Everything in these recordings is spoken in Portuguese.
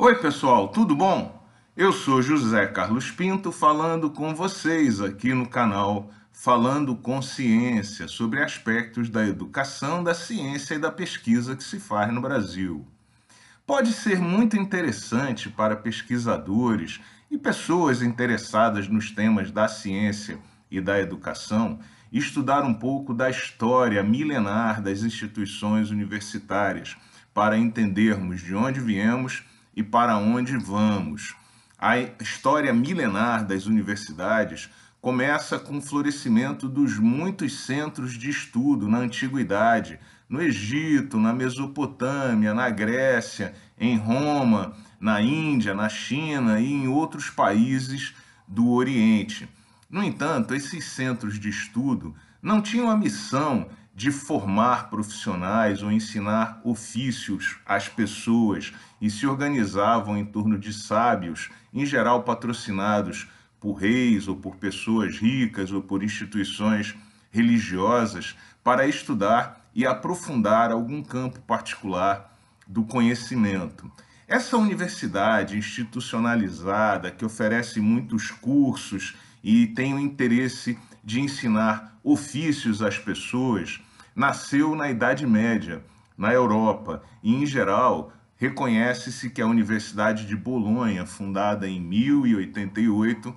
Oi, pessoal, tudo bom? Eu sou José Carlos Pinto falando com vocês aqui no canal Falando com Ciência sobre aspectos da educação, da ciência e da pesquisa que se faz no Brasil. Pode ser muito interessante para pesquisadores e pessoas interessadas nos temas da ciência e da educação estudar um pouco da história milenar das instituições universitárias para entendermos de onde viemos e para onde vamos. A história milenar das universidades começa com o florescimento dos muitos centros de estudo na antiguidade, no Egito, na Mesopotâmia, na Grécia, em Roma, na Índia, na China e em outros países do Oriente. No entanto, esses centros de estudo não tinham a missão de formar profissionais ou ensinar ofícios às pessoas e se organizavam em torno de sábios, em geral patrocinados por reis ou por pessoas ricas ou por instituições religiosas, para estudar e aprofundar algum campo particular do conhecimento. Essa universidade institucionalizada, que oferece muitos cursos e tem o interesse de ensinar ofícios às pessoas, nasceu na Idade Média, na Europa, e, em geral, reconhece-se que a Universidade de Bolonha, fundada em 1088,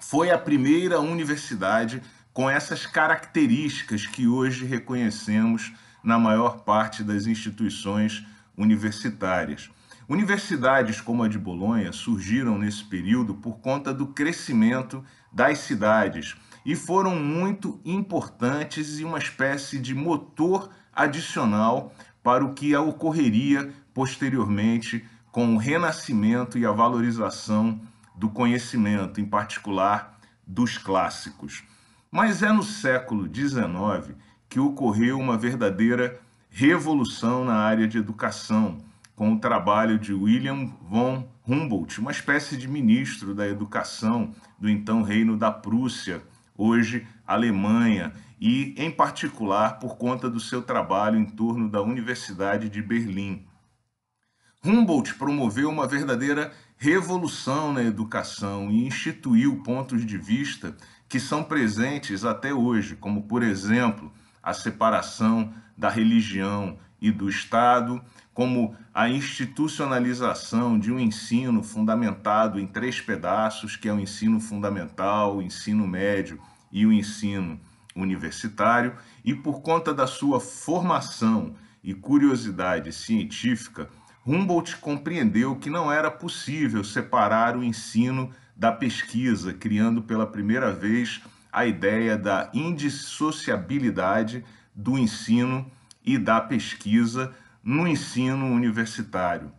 foi a primeira universidade com essas características que hoje reconhecemos na maior parte das instituições universitárias. Universidades como a de Bolonha surgiram nesse período por conta do crescimento das cidades e foram muito importantes e uma espécie de motor adicional para o que ocorreria posteriormente com o renascimento e a valorização do conhecimento, em particular dos clássicos. Mas é no século XIX que ocorreu uma verdadeira revolução na área de educação, com o trabalho de William von Humboldt, uma espécie de ministro da educação do então Reino da Prússia, hoje Alemanha, e em particular por conta do seu trabalho em torno da Universidade de Berlim. Humboldt promoveu uma verdadeira revolução na educação e instituiu pontos de vista que são presentes até hoje, como, por exemplo, a separação da religião e do Estado, como a institucionalização de um ensino fundamentado em três pedaços, que é o ensino fundamental, o ensino médio e o ensino universitário, e por conta da sua formação e curiosidade científica, Humboldt compreendeu que não era possível separar o ensino da pesquisa, criando pela primeira vez a ideia da indissociabilidade do ensino e da pesquisa no ensino universitário.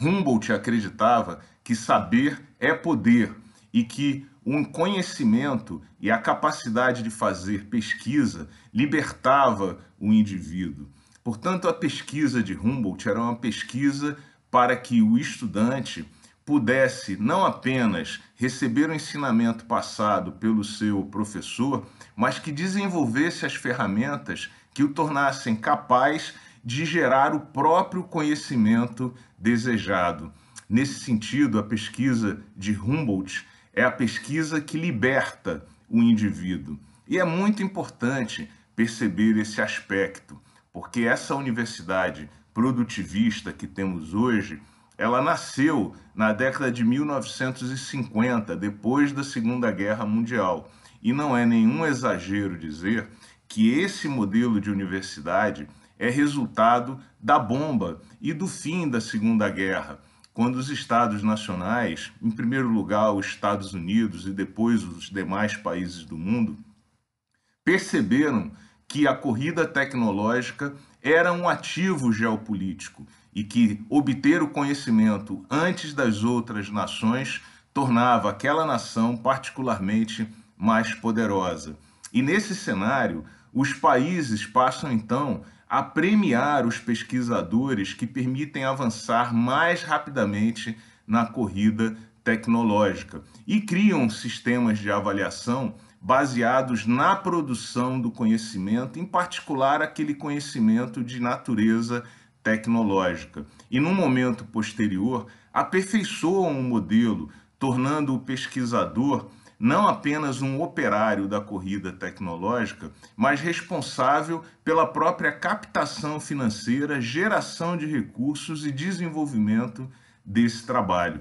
Humboldt acreditava que saber é poder e que um conhecimento e a capacidade de fazer pesquisa libertava o indivíduo. Portanto, a pesquisa de Humboldt era uma pesquisa para que o estudante pudesse não apenas receber o ensinamento passado pelo seu professor, mas que desenvolvesse as ferramentas que o tornassem capaz de gerar o próprio conhecimento desejado. Nesse sentido, a pesquisa de Humboldt é a pesquisa que liberta o indivíduo. E é muito importante perceber esse aspecto porque essa universidade produtivista que temos hoje, ela nasceu na década de 1950, depois da Segunda Guerra Mundial. E não é nenhum exagero dizer que esse modelo de universidade é resultado da bomba e do fim da Segunda Guerra, quando os estados nacionais, em primeiro lugar os Estados Unidos e depois os demais países do mundo, perceberam que a corrida tecnológica era um ativo geopolítico e que obter o conhecimento antes das outras nações tornava aquela nação particularmente mais poderosa. E nesse cenário, os países passam então a premiar os pesquisadores que permitem avançar mais rapidamente na corrida tecnológica e criam sistemas de avaliação baseados na produção do conhecimento, em particular aquele conhecimento de natureza tecnológica e, num momento posterior, aperfeiçoam o modelo, tornando o pesquisador não apenas um operário da corrida tecnológica, mas responsável pela própria captação financeira, geração de recursos e desenvolvimento desse trabalho.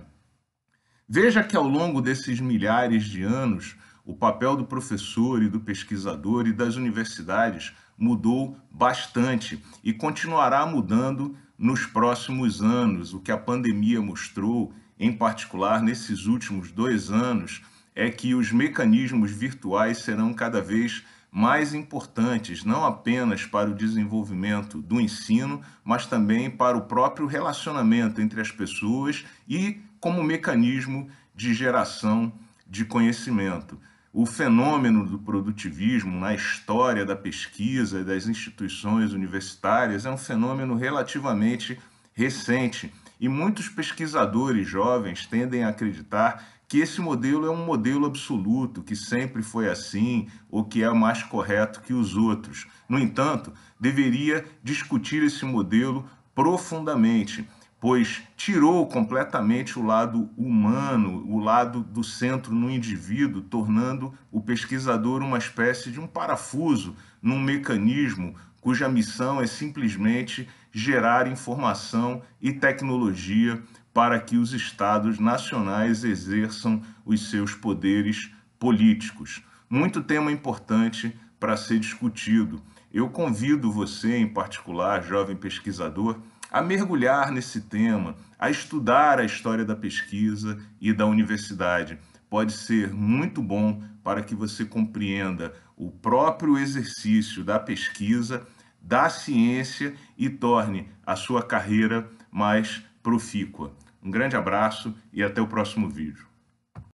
Veja que ao longo desses milhares de anos, o papel do professor e do pesquisador e das universidades mudou bastante e continuará mudando nos próximos anos. O que a pandemia mostrou, em particular nesses últimos dois anos, é que os mecanismos virtuais serão cada vez mais importantes, não apenas para o desenvolvimento do ensino, mas também para o próprio relacionamento entre as pessoas e como mecanismo de geração de conhecimento. O fenômeno do produtivismo na história da pesquisa e das instituições universitárias é um fenômeno relativamente recente e muitos pesquisadores jovens tendem a acreditar que esse modelo é um modelo absoluto, que sempre foi assim, ou que é mais correto que os outros. No entanto, deveria discutir esse modelo profundamente, pois tirou completamente o lado humano, o lado do centro no indivíduo, tornando o pesquisador uma espécie de um parafuso num mecanismo cuja missão é simplesmente gerar informação e tecnologia para que os estados nacionais exerçam os seus poderes políticos. Muito tema importante para ser discutido. Eu convido você, em particular, jovem pesquisador, a mergulhar nesse tema, a estudar a história da pesquisa e da universidade. Pode ser muito bom para que você compreenda o próprio exercício da pesquisa, da ciência e torne a sua carreira mais profícua. Um grande abraço e até o próximo vídeo.